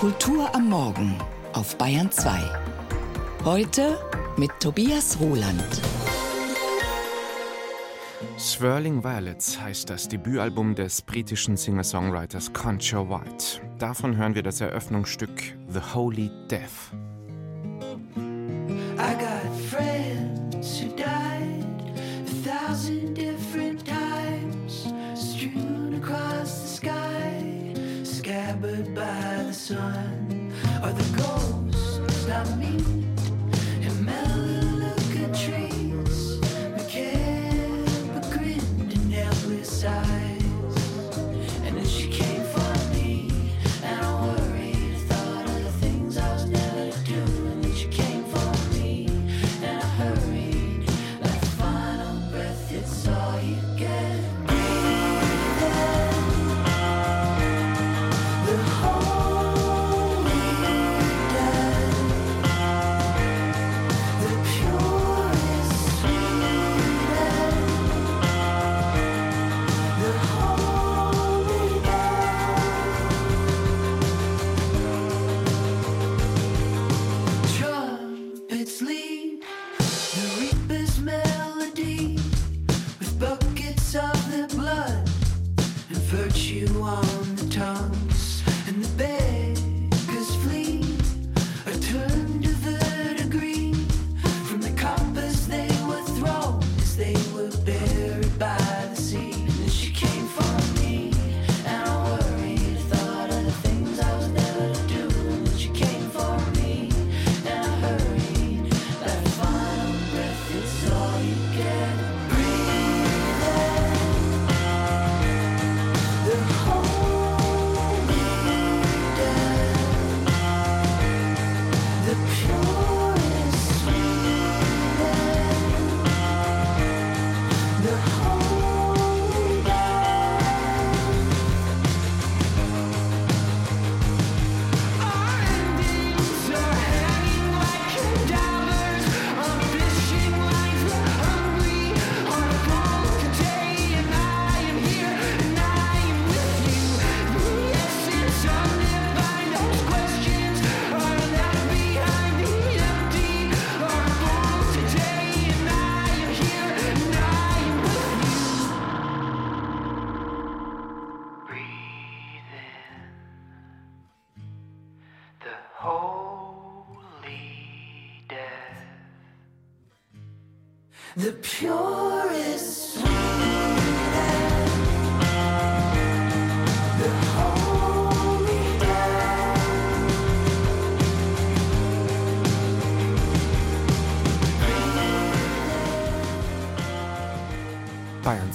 Kultur am Morgen auf Bayern 2. Heute mit Tobias Roland. Swirling Violets heißt das Debütalbum des britischen Singer-Songwriters Concha White. Davon hören wir das Eröffnungsstück The Holy Death. Me?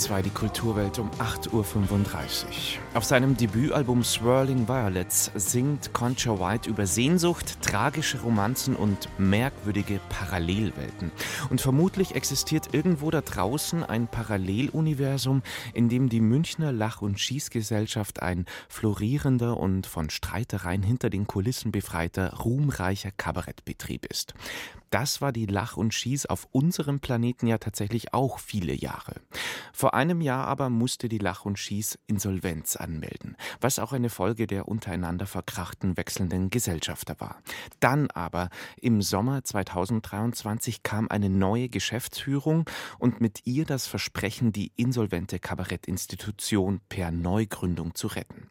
Bayern 2 die Kulturwelt um 8.35 Uhr. Auf seinem Debütalbum Swirling Violets singt Concha White über Sehnsucht, tragische Romanzen und merkwürdige Parallelwelten. Und vermutlich existiert irgendwo da draußen ein Paralleluniversum, in dem die Münchner Lach- und Schießgesellschaft ein florierender und von Streitereien hinter den Kulissen befreiter, ruhmreicher Kabarettbetrieb ist. Das war die Lach und Schieß auf unserem Planeten ja tatsächlich auch viele Jahre. Vor einem Jahr aber musste die Lach und Schieß Insolvenz anmelden, was auch eine Folge der untereinander verkrachten wechselnden Gesellschafter war. Dann aber im Sommer 2023 kam eine neue Geschäftsführung und mit ihr das Versprechen, die insolvente Kabarettinstitution per Neugründung zu retten.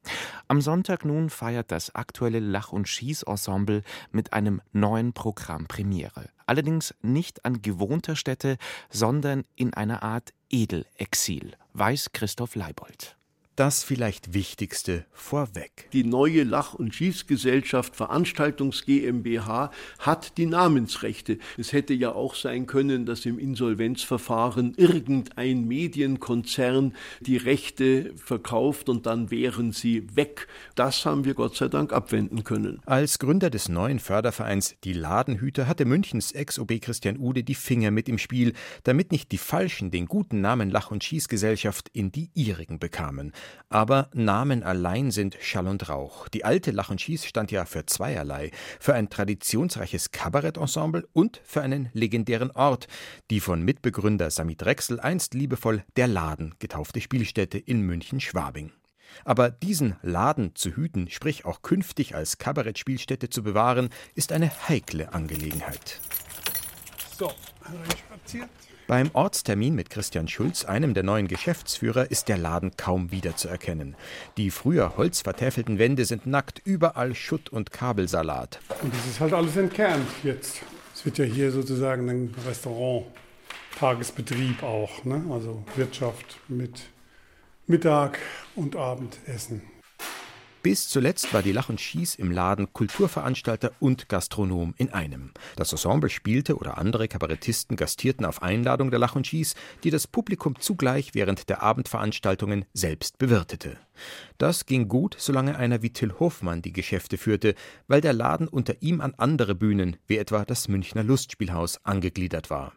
Am Sonntag nun feiert das aktuelle Lach- und Schieß-Ensemble mit einem neuen Programm Premiere. Allerdings nicht an gewohnter Stätte, sondern in einer Art Edelexil, weiß Christoph Leibold. Das vielleicht Wichtigste vorweg. Die neue Lach- und Schießgesellschaft Veranstaltungs GmbH hat die Namensrechte. Es hätte ja auch sein können, dass im Insolvenzverfahren irgendein Medienkonzern die Rechte verkauft und dann wären sie weg. Das haben wir Gott sei Dank abwenden können. Als Gründer des neuen Fördervereins Die Ladenhüter hatte Münchens Ex-OB Christian Ude die Finger mit im Spiel, damit nicht die Falschen den guten Namen Lach- und Schießgesellschaft in die ihrigen bekamen. Aber Namen allein sind Schall und Rauch. Die alte Lach und Schieß stand ja für zweierlei: für ein traditionsreiches Kabarettensemble und für einen legendären Ort, die von Mitbegründer Sami Drechsel einst liebevoll der Laden getaufte Spielstätte in München-Schwabing. Aber diesen Laden zu hüten, sprich auch künftig als Kabarettspielstätte zu bewahren, ist eine heikle Angelegenheit. So, spaziert. Beim Ortstermin mit Christian Schulz, einem der neuen Geschäftsführer, ist der Laden kaum wiederzuerkennen. Die früher holzvertäfelten Wände sind nackt, überall Schutt und Kabelsalat. Und das ist halt alles entkernt jetzt. Es wird ja hier sozusagen ein Restaurant, Tagesbetrieb auch, ne? also Wirtschaft mit Mittag und Abendessen. Bis zuletzt war die Lach und Schieß im Laden Kulturveranstalter und Gastronom in einem. Das Ensemble spielte oder andere Kabarettisten gastierten auf Einladung der Lach und Schieß, die das Publikum zugleich während der Abendveranstaltungen selbst bewirtete. Das ging gut, solange einer wie Till Hofmann die Geschäfte führte, weil der Laden unter ihm an andere Bühnen, wie etwa das Münchner Lustspielhaus, angegliedert war.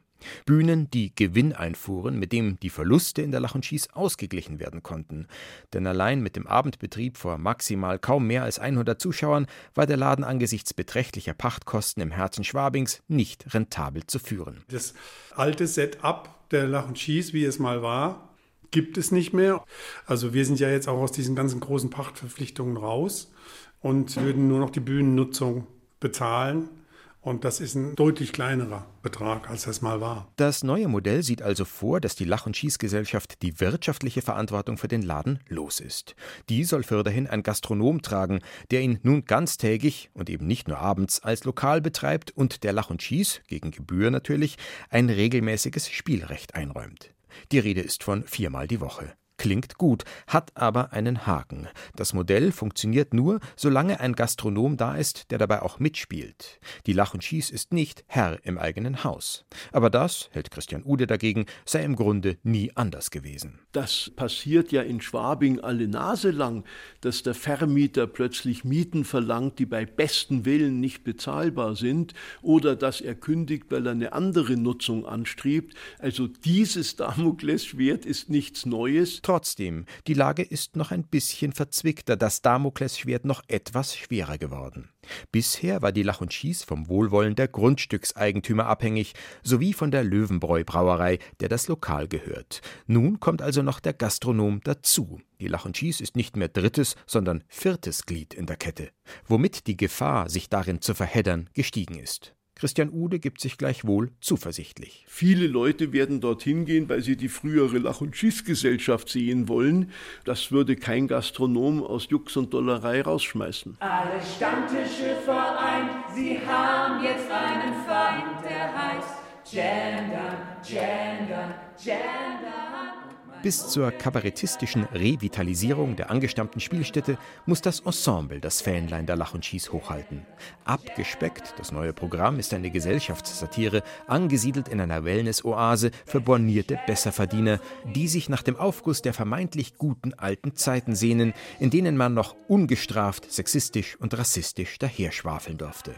Bühnen, die Gewinn einfuhren, mit dem die Verluste in der Lach und Schieß ausgeglichen werden konnten. Denn allein mit dem Abendbetrieb vor maximal kaum mehr als 100 Zuschauern war der Laden angesichts beträchtlicher Pachtkosten im Herzen Schwabings nicht rentabel zu führen. Das alte Setup der Lach und Schieß, wie es mal war, gibt es nicht mehr. Also wir sind ja jetzt auch aus diesen ganzen großen Pachtverpflichtungen raus und würden nur noch die Bühnennutzung bezahlen. Und das ist ein deutlich kleinerer Betrag, als das mal war. Das neue Modell sieht also vor, dass die Lach- und Schießgesellschaft die wirtschaftliche Verantwortung für den Laden los ist. Die soll fürderhin ein Gastronom tragen, der ihn nun ganztägig und eben nicht nur abends als Lokal betreibt und der Lach und Schieß, gegen Gebühr natürlich, ein regelmäßiges Spielrecht einräumt. Die Rede ist von viermal die Woche. Klingt gut, hat aber einen Haken. Das Modell funktioniert nur, solange ein Gastronom da ist, der dabei auch mitspielt. Die Lach und Schieß ist nicht Herr im eigenen Haus. Aber das, hält Christian Ude dagegen, sei im Grunde nie anders gewesen. Das passiert ja in Schwabing alle Nase lang, dass der Vermieter plötzlich Mieten verlangt, die bei besten Willen nicht bezahlbar sind, oder dass er kündigt, weil er eine andere Nutzung anstrebt. Also dieses Damoklesschwert ist nichts Neues. Trotzdem, die Lage ist noch ein bisschen verzwickter, das Damoklesschwert noch etwas schwerer geworden. Bisher war die Lach und Schieß vom Wohlwollen der Grundstückseigentümer abhängig, sowie von der Löwenbräu Brauerei, der das Lokal gehört. Nun kommt also noch der Gastronom dazu. Die Lach und Schieß ist nicht mehr drittes, sondern viertes Glied in der Kette, womit die Gefahr, sich darin zu verheddern, gestiegen ist. Christian Ude gibt sich gleichwohl zuversichtlich. Viele Leute werden dorthin gehen, weil sie die frühere Lach- und Schießgesellschaft sehen wollen. Das würde kein Gastronom aus Jux und Dollerei rausschmeißen. Alle Stammtische vereint, sie haben jetzt einen Feind, der heißt Gender, Gender, Gender. Bis zur kabarettistischen Revitalisierung der angestammten Spielstätte muss das Ensemble das Fähnlein der Lach und Schieß hochhalten. Abgespeckt, das neue Programm ist eine Gesellschaftssatire, angesiedelt in einer Wellness-Oase für bornierte Besserverdiener, die sich nach dem Aufguss der vermeintlich guten alten Zeiten sehnen, in denen man noch ungestraft sexistisch und rassistisch daherschwafeln durfte.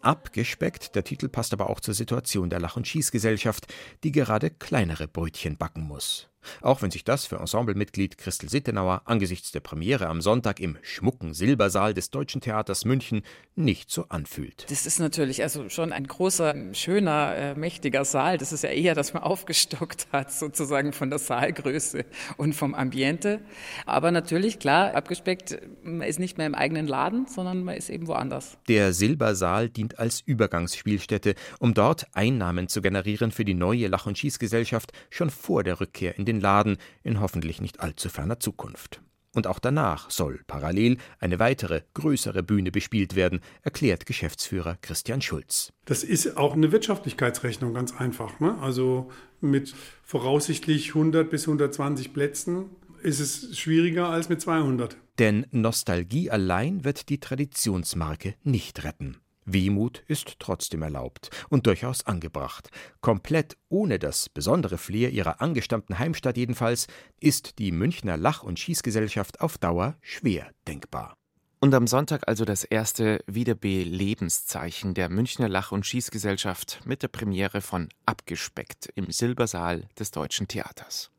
Abgespeckt, der Titel passt aber auch zur Situation der Lach- und Schießgesellschaft, die gerade kleinere Brötchen backen muss. Auch wenn sich das für Ensemblemitglied Christel Sittenauer angesichts der Premiere am Sonntag im schmucken Silbersaal des Deutschen Theaters München nicht so anfühlt. Das ist natürlich also schon ein großer, schöner, äh, mächtiger Saal. Das ist ja eher, dass man aufgestockt hat, sozusagen von der Saalgröße und vom Ambiente. Aber natürlich, klar, abgespeckt, man ist nicht mehr im eigenen Laden, sondern man ist eben woanders. Der Silbersaal dient als Übergangsspielstätte, um dort Einnahmen zu generieren für die neue Lach- und Schießgesellschaft schon vor der Rückkehr in den den Laden in hoffentlich nicht allzu ferner Zukunft. Und auch danach soll parallel eine weitere, größere Bühne bespielt werden, erklärt Geschäftsführer Christian Schulz. Das ist auch eine Wirtschaftlichkeitsrechnung, ganz einfach. Ne? Also mit voraussichtlich 100 bis 120 Plätzen ist es schwieriger als mit 200. Denn Nostalgie allein wird die Traditionsmarke nicht retten. Wehmut ist trotzdem erlaubt und durchaus angebracht. Komplett ohne das besondere Flair ihrer angestammten Heimstadt jedenfalls ist die Münchner Lach- und Schießgesellschaft auf Dauer schwer denkbar. Und am Sonntag also das erste Wiederbelebenszeichen der Münchner Lach- und Schießgesellschaft mit der Premiere von Abgespeckt im Silbersaal des Deutschen Theaters.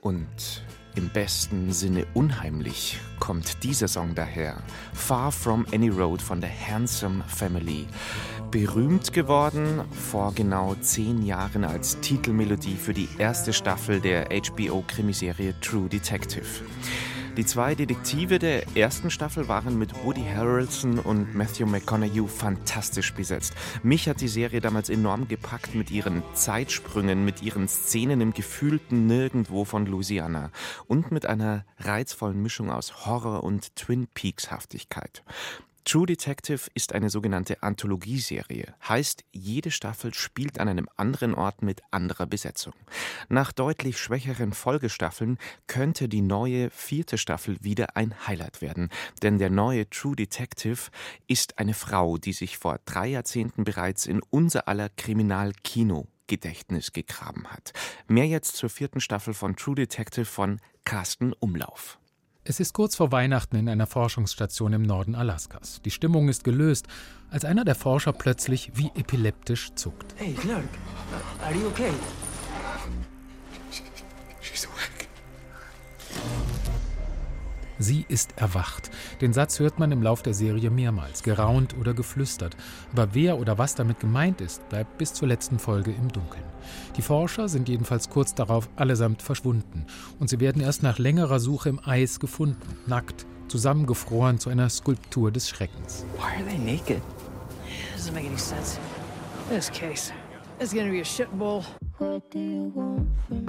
Und im besten Sinne unheimlich kommt dieser Song daher. Far From Any Road von der Handsome Family. Berühmt geworden vor genau zehn Jahren als Titelmelodie für die erste Staffel der HBO-Krimiserie True Detective. Die zwei Detektive der ersten Staffel waren mit Woody Harrelson und Matthew McConaughey fantastisch besetzt. Mich hat die Serie damals enorm gepackt mit ihren Zeitsprüngen, mit ihren Szenen im gefühlten Nirgendwo von Louisiana und mit einer reizvollen Mischung aus Horror und Twin Peaks Haftigkeit. True Detective ist eine sogenannte Anthologieserie, heißt, jede Staffel spielt an einem anderen Ort mit anderer Besetzung. Nach deutlich schwächeren Folgestaffeln könnte die neue vierte Staffel wieder ein Highlight werden, denn der neue True Detective ist eine Frau, die sich vor drei Jahrzehnten bereits in unser aller Kriminalkino Gedächtnis gegraben hat. Mehr jetzt zur vierten Staffel von True Detective von Carsten Umlauf. Es ist kurz vor Weihnachten in einer Forschungsstation im Norden Alaskas. Die Stimmung ist gelöst, als einer der Forscher plötzlich wie epileptisch zuckt. Hey, Clark, are you okay? Sie ist erwacht. Den Satz hört man im Lauf der Serie mehrmals, geraunt oder geflüstert. Aber wer oder was damit gemeint ist, bleibt bis zur letzten Folge im Dunkeln. Die Forscher sind jedenfalls kurz darauf allesamt verschwunden. Und sie werden erst nach längerer Suche im Eis gefunden, nackt, zusammengefroren zu einer Skulptur des Schreckens. Why are they naked? Doesn't make any sense. This case is gonna be a shitbowl.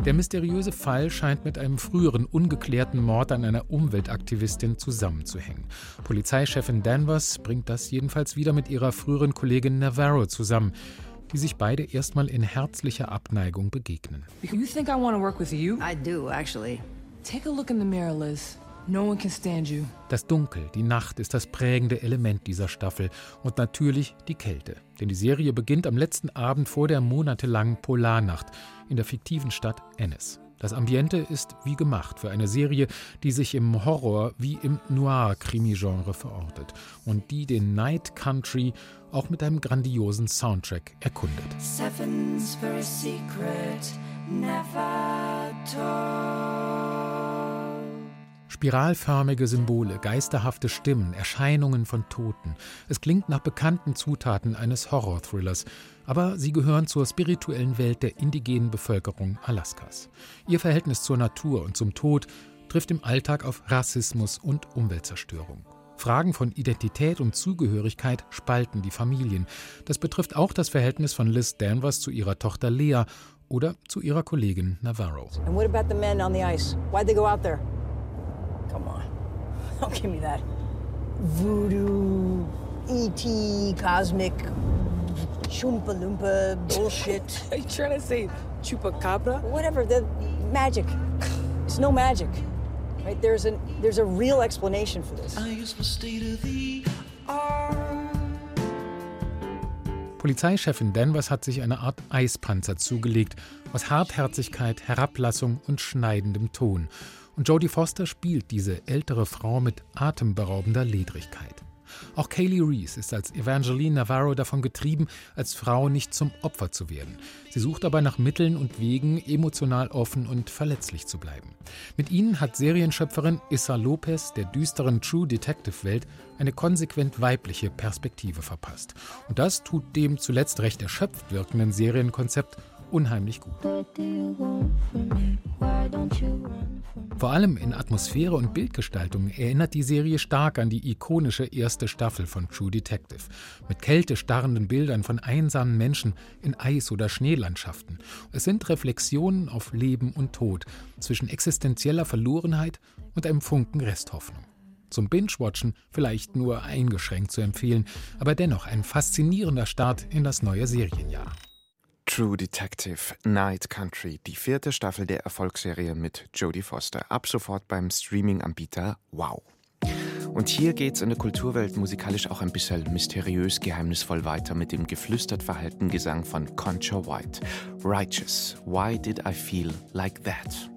Der mysteriöse Fall scheint mit einem früheren ungeklärten Mord an einer Umweltaktivistin zusammenzuhängen. Polizeichefin Danvers bringt das jedenfalls wieder mit ihrer früheren Kollegin Navarro zusammen, die sich beide erstmal in herzlicher Abneigung begegnen. You think I want to work with you? I do, actually. Take a look in the mirror, Liz. No one can stand you. Das Dunkel, die Nacht ist das prägende Element dieser Staffel und natürlich die Kälte. Denn die Serie beginnt am letzten Abend vor der monatelangen Polarnacht in der fiktiven Stadt Ennis. Das Ambiente ist wie gemacht für eine Serie, die sich im Horror wie im Noir-Krimi-Genre verortet und die den Night Country auch mit einem grandiosen Soundtrack erkundet. Seven's very secret, never told. Spiralförmige Symbole, geisterhafte Stimmen, Erscheinungen von Toten. Es klingt nach bekannten Zutaten eines Horror-Thrillers, aber sie gehören zur spirituellen Welt der indigenen Bevölkerung Alaskas. Ihr Verhältnis zur Natur und zum Tod trifft im Alltag auf Rassismus und Umweltzerstörung. Fragen von Identität und Zugehörigkeit spalten die Familien. Das betrifft auch das Verhältnis von Liz Danvers zu ihrer Tochter Lea oder zu ihrer Kollegin Navarro. And what about the men on the ice? Why'd they go out there? Come on. Don't give me that. Voodoo, E.T., cosmic, Choompa Loompa bullshit. Are you trying to say chupacabra? Whatever, the magic. It's no magic. Right? There's a there's a real explanation for this. Polizeichefin Danvers hat sich eine Art Eispanzer zugelegt, aus Hartherzigkeit, Herablassung und schneidendem Ton. Und Jodie Foster spielt diese ältere Frau mit atemberaubender Ledrigkeit. Auch Kaylee Reese ist als Evangeline Navarro davon getrieben, als Frau nicht zum Opfer zu werden. Sie sucht aber nach Mitteln und Wegen, emotional offen und verletzlich zu bleiben. Mit ihnen hat Serienschöpferin Issa Lopez der düsteren True Detective Welt eine konsequent weibliche Perspektive verpasst. Und das tut dem zuletzt recht erschöpft wirkenden Serienkonzept unheimlich gut. Vor allem in Atmosphäre und Bildgestaltung erinnert die Serie stark an die ikonische erste Staffel von True Detective. Mit kältestarrenden Bildern von einsamen Menschen in Eis- oder Schneelandschaften. Es sind Reflexionen auf Leben und Tod zwischen existenzieller Verlorenheit und einem Funken Resthoffnung. Zum Binge-Watchen vielleicht nur eingeschränkt zu empfehlen, aber dennoch ein faszinierender Start in das neue Serienjahr. True Detective Night Country, die vierte Staffel der Erfolgsserie mit Jodie Foster. Ab sofort beim Streaming-Anbieter Wow. Und hier geht's in der Kulturwelt musikalisch auch ein bisschen mysteriös, geheimnisvoll weiter mit dem geflüstert verhaltenen Gesang von Concha White. Righteous, why did I feel like that?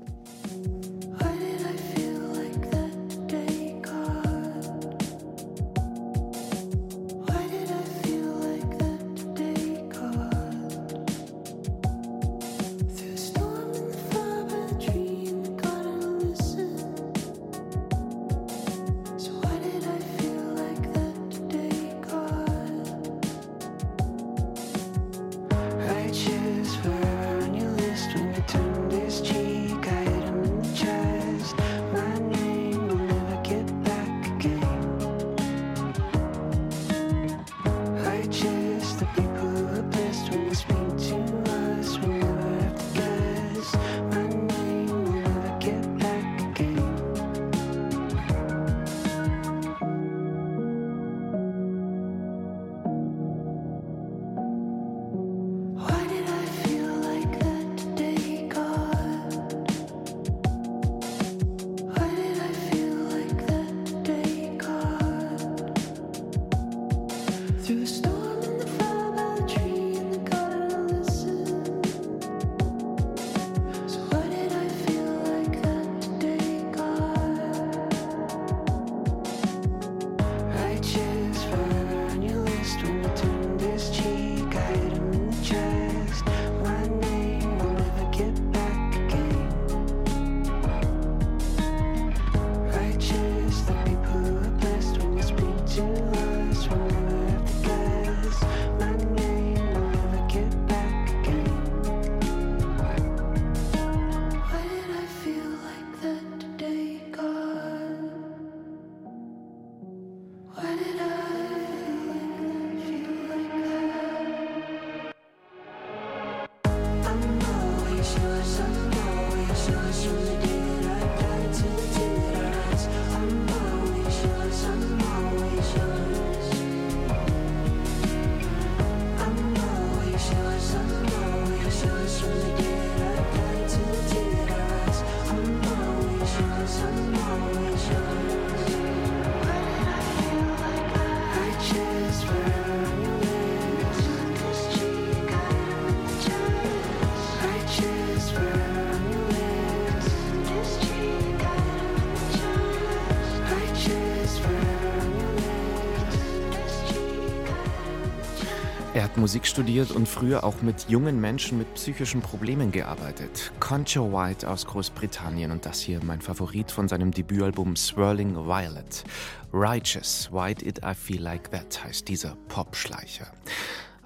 Musik studiert und früher auch mit jungen Menschen mit psychischen Problemen gearbeitet. Concha White aus Großbritannien und das hier mein Favorit von seinem Debütalbum Swirling Violet. Righteous, Why Did I Feel Like That heißt dieser Popschleicher.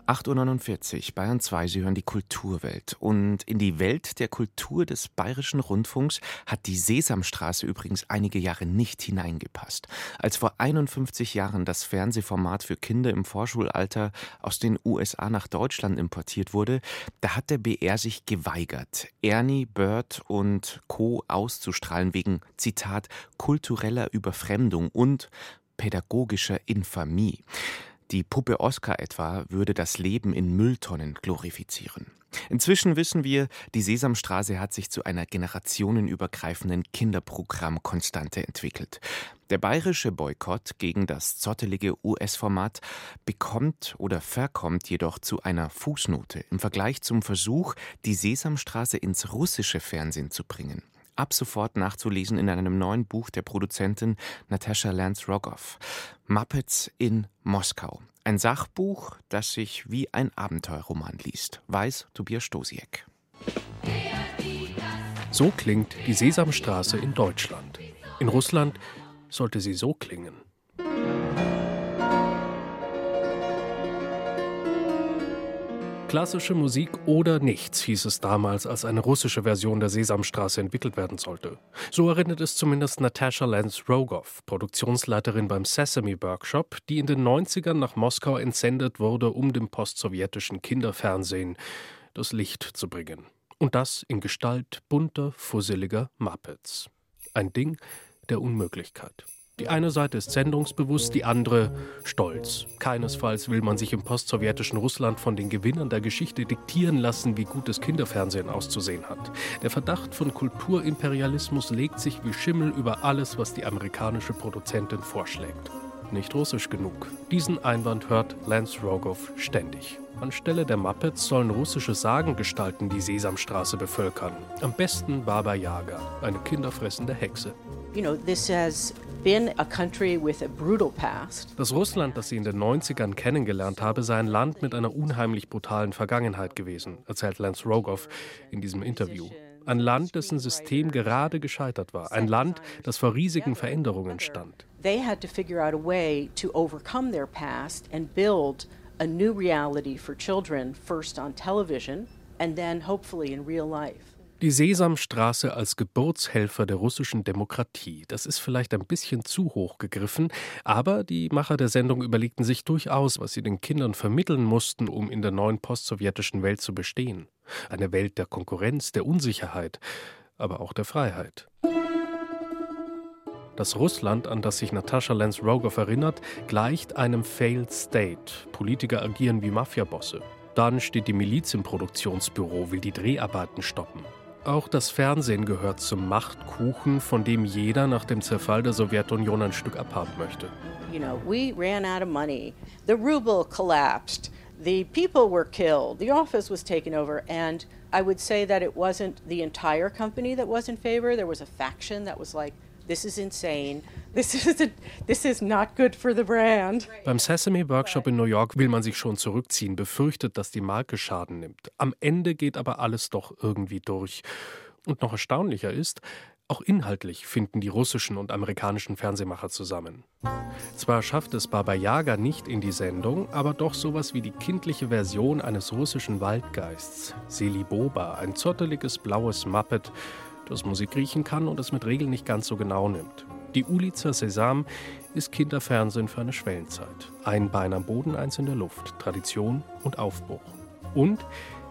8.49 Uhr, Bayern 2, Sie hören die Kulturwelt. Und in die Welt der Kultur des Bayerischen Rundfunks hat die Sesamstraße übrigens einige Jahre nicht hineingepasst. Als vor 51 Jahren das Fernsehformat für Kinder im Vorschulalter aus den USA nach Deutschland importiert wurde, da hat der BR sich geweigert, Ernie, Bird und Co. auszustrahlen wegen, Zitat, kultureller Überfremdung und pädagogischer Infamie. Die Puppe Oscar etwa würde das Leben in Mülltonnen glorifizieren. Inzwischen wissen wir, die Sesamstraße hat sich zu einer generationenübergreifenden Kinderprogrammkonstante entwickelt. Der bayerische Boykott gegen das zottelige US-Format bekommt oder verkommt jedoch zu einer Fußnote im Vergleich zum Versuch, die Sesamstraße ins russische Fernsehen zu bringen ab sofort nachzulesen in einem neuen Buch der Produzentin Natascha Lance Rogoff. Muppets in Moskau. Ein Sachbuch, das sich wie ein Abenteuerroman liest. Weiß Tobias Stosiek. So klingt die Sesamstraße in Deutschland. In Russland sollte sie so klingen. Klassische Musik oder nichts hieß es damals, als eine russische Version der Sesamstraße entwickelt werden sollte. So erinnert es zumindest Natascha Lance Rogoff, Produktionsleiterin beim Sesame Workshop, die in den 90ern nach Moskau entsendet wurde, um dem postsowjetischen Kinderfernsehen das Licht zu bringen. Und das in Gestalt bunter, fusseliger Muppets. Ein Ding der Unmöglichkeit. Die eine Seite ist sendungsbewusst, die andere stolz. Keinesfalls will man sich im postsowjetischen Russland von den Gewinnern der Geschichte diktieren lassen, wie gutes Kinderfernsehen auszusehen hat. Der Verdacht von Kulturimperialismus legt sich wie Schimmel über alles, was die amerikanische Produzentin vorschlägt. Nicht russisch genug. Diesen Einwand hört Lance Rogoff ständig. Anstelle der Muppets sollen russische Sagengestalten die Sesamstraße bevölkern. Am besten Baba Yaga, eine kinderfressende Hexe. You know, this has das Russland, das sie in den 90ern kennengelernt habe, sei ein Land mit einer unheimlich brutalen Vergangenheit gewesen, erzählt Lance Rogoff in diesem Interview. Ein Land, dessen System gerade gescheitert war. Ein Land, das vor riesigen Veränderungen stand. They had to figure out a way to overcome their past and build a new reality for children, first on television and then hopefully in real life. Die Sesamstraße als Geburtshelfer der russischen Demokratie. Das ist vielleicht ein bisschen zu hoch gegriffen, aber die Macher der Sendung überlegten sich durchaus, was sie den Kindern vermitteln mussten, um in der neuen postsowjetischen Welt zu bestehen. Eine Welt der Konkurrenz, der Unsicherheit, aber auch der Freiheit. Das Russland, an das sich Natascha Lance Rogoff erinnert, gleicht einem Failed State. Politiker agieren wie Mafiabosse. Dann steht die Miliz im Produktionsbüro, will die Dreharbeiten stoppen. Auch das Fernsehen gehört zum Machtkuchen, von dem jeder nach dem Zerfall der Sowjetunion ein Stück abhaben möchte. You know, we ran out of money. The ruble collapsed. The people were killed. The office was taken over and I would say that it wasn't the entire company that was in favor. There was a faction that was like This is insane. This is, a, this is not good for the brand. Beim Sesame Workshop in New York will man sich schon zurückziehen, befürchtet, dass die Marke Schaden nimmt. Am Ende geht aber alles doch irgendwie durch. Und noch erstaunlicher ist, auch inhaltlich finden die russischen und amerikanischen Fernsehmacher zusammen. Zwar schafft es Baba Yaga nicht in die Sendung, aber doch sowas wie die kindliche Version eines russischen Waldgeists. Seliboba, ein zotteliges blaues Muppet, das Musik riechen kann und es mit Regeln nicht ganz so genau nimmt. Die Ulica Sesam ist Kinderfernsehen für eine Schwellenzeit. Ein Bein am Boden, eins in der Luft, Tradition und Aufbruch. Und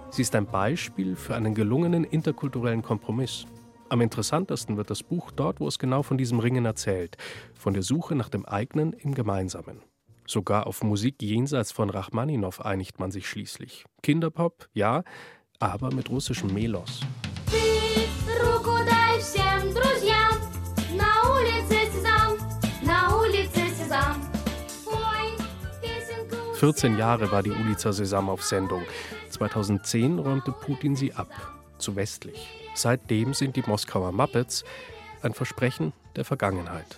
sie ist ein Beispiel für einen gelungenen interkulturellen Kompromiss. Am interessantesten wird das Buch dort, wo es genau von diesem Ringen erzählt, von der Suche nach dem eigenen im Gemeinsamen. Sogar auf Musik jenseits von Rachmaninow einigt man sich schließlich. Kinderpop, ja, aber mit russischem Melos. 14 Jahre war die Ulica Sesam auf Sendung. 2010 räumte Putin sie ab, zu westlich. Seitdem sind die Moskauer Muppets ein Versprechen der Vergangenheit.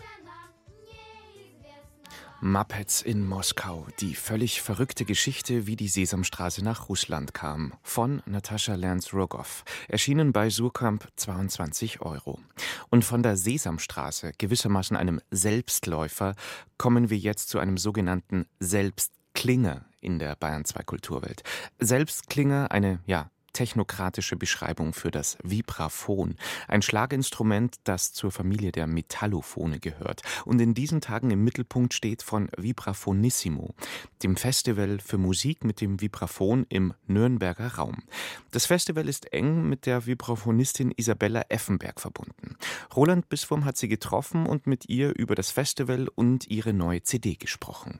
Muppets in Moskau. Die völlig verrückte Geschichte, wie die Sesamstraße nach Russland kam. Von Natascha Lance-Rogoff. Erschienen bei Surkamp 22 Euro. Und von der Sesamstraße, gewissermaßen einem Selbstläufer, kommen wir jetzt zu einem sogenannten Selbstklinger in der Bayern 2 Kulturwelt. Selbstklinger, eine, ja, technokratische Beschreibung für das Vibraphon, ein Schlaginstrument, das zur Familie der Metallophone gehört und in diesen Tagen im Mittelpunkt steht von Vibraphonissimo, dem Festival für Musik mit dem Vibraphon im Nürnberger Raum. Das Festival ist eng mit der Vibraphonistin Isabella Effenberg verbunden. Roland Biswurm hat sie getroffen und mit ihr über das Festival und ihre neue CD gesprochen.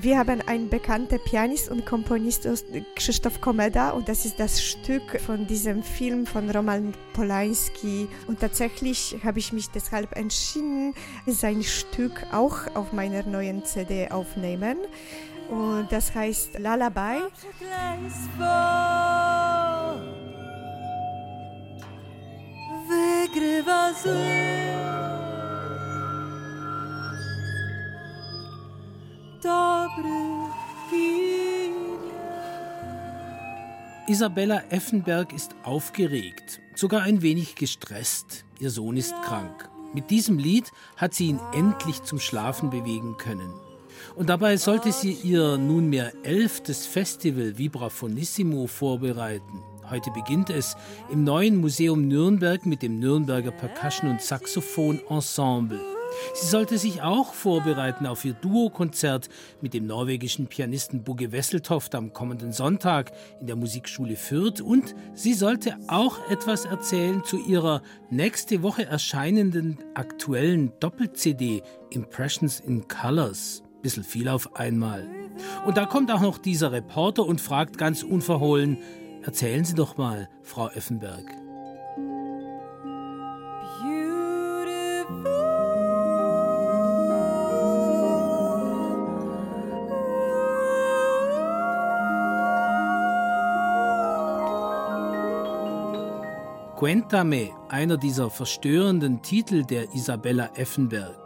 Wir haben einen bekannten Pianist und Komponist, Krzysztof Komeda, und das ist das Stück von diesem Film von Roman Polanski. Und tatsächlich habe ich mich deshalb entschieden, sein Stück auch auf meiner neuen CD aufnehmen. Und das heißt Lullaby. Isabella Effenberg ist aufgeregt, sogar ein wenig gestresst. Ihr Sohn ist krank. Mit diesem Lied hat sie ihn endlich zum Schlafen bewegen können. Und dabei sollte sie ihr nunmehr elftes Festival Vibrafonissimo vorbereiten. Heute beginnt es im neuen Museum Nürnberg mit dem Nürnberger Percussion- und Saxophon Ensemble. Sie sollte sich auch vorbereiten auf ihr Duokonzert mit dem norwegischen Pianisten Bugge Wesseltoft am kommenden Sonntag in der Musikschule Fürth und sie sollte auch etwas erzählen zu ihrer nächste Woche erscheinenden aktuellen Doppel-CD Impressions in Colors. Bisschen viel auf einmal. Und da kommt auch noch dieser Reporter und fragt ganz unverhohlen, erzählen Sie doch mal, Frau Effenberg. Cuéntame, einer dieser verstörenden Titel der Isabella Effenberg.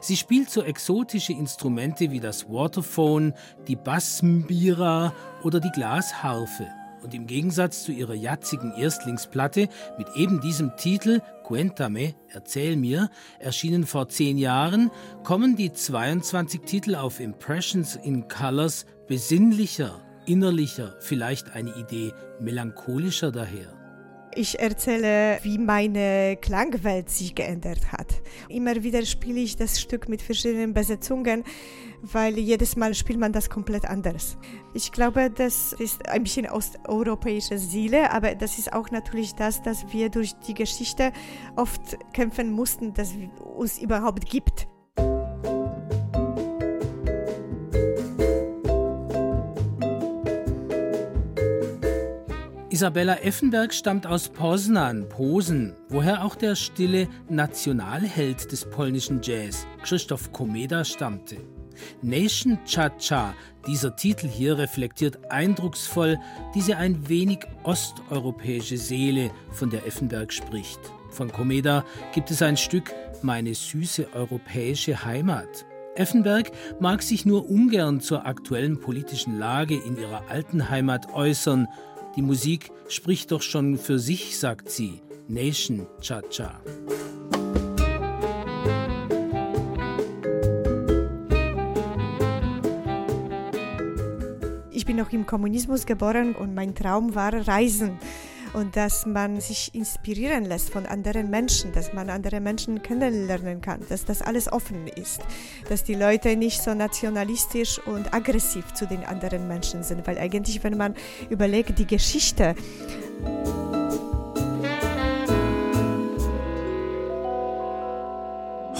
Sie spielt so exotische Instrumente wie das Waterphone, die Bassmbira oder die Glasharfe. Und im Gegensatz zu ihrer jatzigen Erstlingsplatte mit eben diesem Titel Cuéntame, erzähl mir, erschienen vor zehn Jahren, kommen die 22 Titel auf Impressions in Colors besinnlicher, innerlicher, vielleicht eine Idee melancholischer daher. Ich erzähle, wie meine Klangwelt sich geändert hat. Immer wieder spiele ich das Stück mit verschiedenen Besetzungen, weil jedes Mal spielt man das komplett anders. Ich glaube, das ist ein bisschen osteuropäische Seele, aber das ist auch natürlich das, dass wir durch die Geschichte oft kämpfen mussten, dass es uns überhaupt gibt. Isabella Effenberg stammt aus Poznan, Posen, woher auch der stille Nationalheld des polnischen Jazz, Krzysztof Komeda, stammte. Nation Cha-Cha, dieser Titel hier reflektiert eindrucksvoll diese ein wenig osteuropäische Seele, von der Effenberg spricht. Von Komeda gibt es ein Stück Meine süße europäische Heimat. Effenberg mag sich nur ungern zur aktuellen politischen Lage in ihrer alten Heimat äußern, die Musik spricht doch schon für sich, sagt sie. Nation Cha-Cha. Ich bin noch im Kommunismus geboren und mein Traum war Reisen und dass man sich inspirieren lässt von anderen Menschen, dass man andere Menschen kennenlernen kann, dass das alles offen ist, dass die Leute nicht so nationalistisch und aggressiv zu den anderen Menschen sind, weil eigentlich, wenn man überlegt, die Geschichte,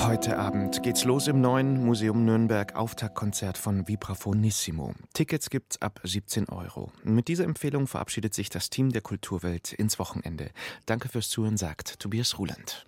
Heute Abend geht's los im neuen Museum Nürnberg Auftaktkonzert von Vibrafonissimo. Tickets gibt's ab 17 Euro. Mit dieser Empfehlung verabschiedet sich das Team der Kulturwelt ins Wochenende. Danke fürs Zuhören, sagt Tobias Ruland.